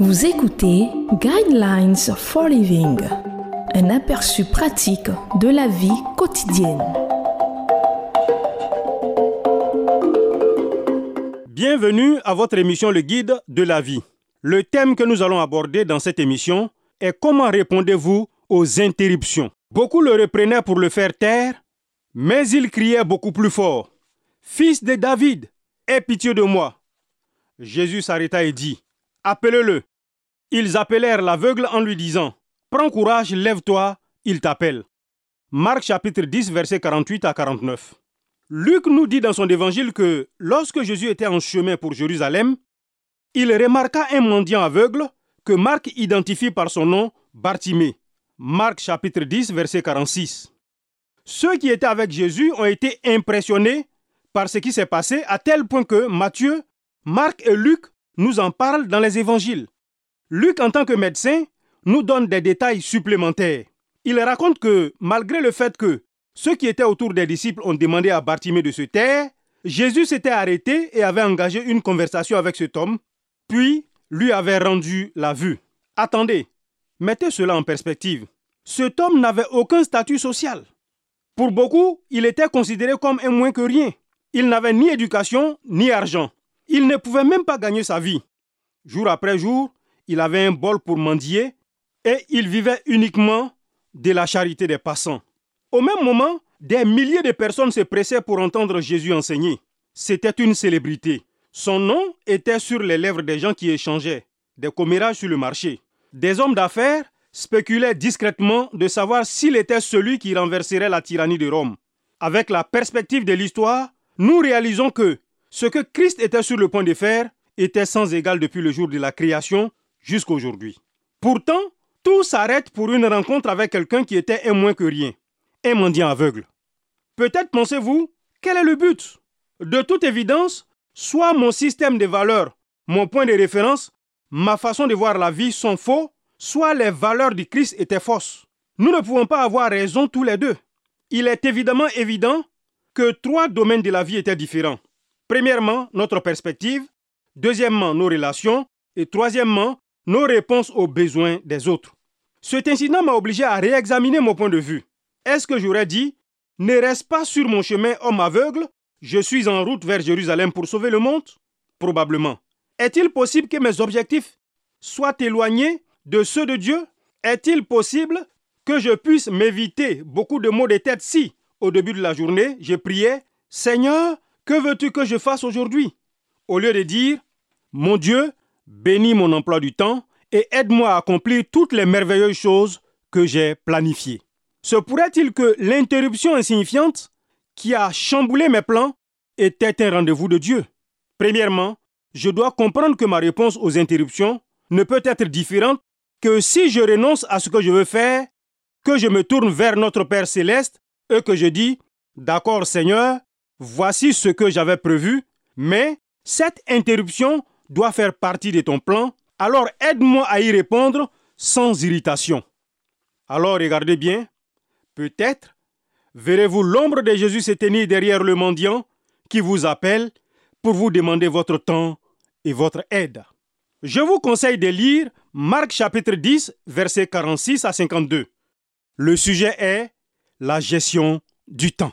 Vous écoutez Guidelines for Living, un aperçu pratique de la vie quotidienne. Bienvenue à votre émission Le Guide de la vie. Le thème que nous allons aborder dans cette émission est comment répondez-vous aux interruptions? Beaucoup le reprenaient pour le faire taire, mais il criait beaucoup plus fort. Fils de David, aie pitié de moi. Jésus s'arrêta et dit, Appelez-le. Ils appelèrent l'aveugle en lui disant, Prends courage, lève-toi, il t'appelle. Marc chapitre 10, versets 48 à 49. Luc nous dit dans son évangile que lorsque Jésus était en chemin pour Jérusalem, il remarqua un mendiant aveugle que Marc identifie par son nom Bartimée. Marc chapitre 10, verset 46. Ceux qui étaient avec Jésus ont été impressionnés par ce qui s'est passé à tel point que Matthieu, Marc et Luc nous en parlent dans les évangiles. Luc, en tant que médecin, nous donne des détails supplémentaires. Il raconte que, malgré le fait que ceux qui étaient autour des disciples ont demandé à Bartimée de se taire, Jésus s'était arrêté et avait engagé une conversation avec cet homme, puis lui avait rendu la vue. Attendez, mettez cela en perspective. Cet homme n'avait aucun statut social. Pour beaucoup, il était considéré comme un moins que rien. Il n'avait ni éducation ni argent. Il ne pouvait même pas gagner sa vie. Jour après jour, il avait un bol pour mendier et il vivait uniquement de la charité des passants. Au même moment, des milliers de personnes se pressaient pour entendre Jésus enseigner. C'était une célébrité. Son nom était sur les lèvres des gens qui échangeaient, des commérages sur le marché. Des hommes d'affaires spéculaient discrètement de savoir s'il était celui qui renverserait la tyrannie de Rome. Avec la perspective de l'histoire, nous réalisons que ce que Christ était sur le point de faire était sans égal depuis le jour de la création jusqu'aujourd'hui. Pourtant, tout s'arrête pour une rencontre avec quelqu'un qui était un moins que rien, un mendiant aveugle. Peut-être pensez-vous, quel est le but? De toute évidence, soit mon système de valeurs, mon point de référence, ma façon de voir la vie sont faux, soit les valeurs du Christ étaient fausses. Nous ne pouvons pas avoir raison tous les deux. Il est évidemment évident que trois domaines de la vie étaient différents. Premièrement, notre perspective, deuxièmement, nos relations, et troisièmement, nos réponses aux besoins des autres. Cet incident m'a obligé à réexaminer mon point de vue. Est-ce que j'aurais dit, ne reste pas sur mon chemin homme aveugle, je suis en route vers Jérusalem pour sauver le monde? Probablement. Est-il possible que mes objectifs soient éloignés de ceux de Dieu? Est-il possible que je puisse m'éviter beaucoup de maux de tête si, au début de la journée, je priais, Seigneur, que veux-tu que je fasse aujourd'hui? Au lieu de dire, Mon Dieu, bénis mon emploi du temps et aide-moi à accomplir toutes les merveilleuses choses que j'ai planifiées. Se pourrait-il que l'interruption insignifiante qui a chamboulé mes plans était un rendez-vous de Dieu? Premièrement, je dois comprendre que ma réponse aux interruptions ne peut être différente que si je renonce à ce que je veux faire, que je me tourne vers notre Père céleste et que je dis, d'accord Seigneur, voici ce que j'avais prévu, mais cette interruption doit faire partie de ton plan, alors aide-moi à y répondre sans irritation. Alors regardez bien, peut-être verrez-vous l'ombre de Jésus se tenir derrière le mendiant qui vous appelle pour vous demander votre temps et votre aide. Je vous conseille de lire Marc chapitre 10, versets 46 à 52. Le sujet est la gestion du temps.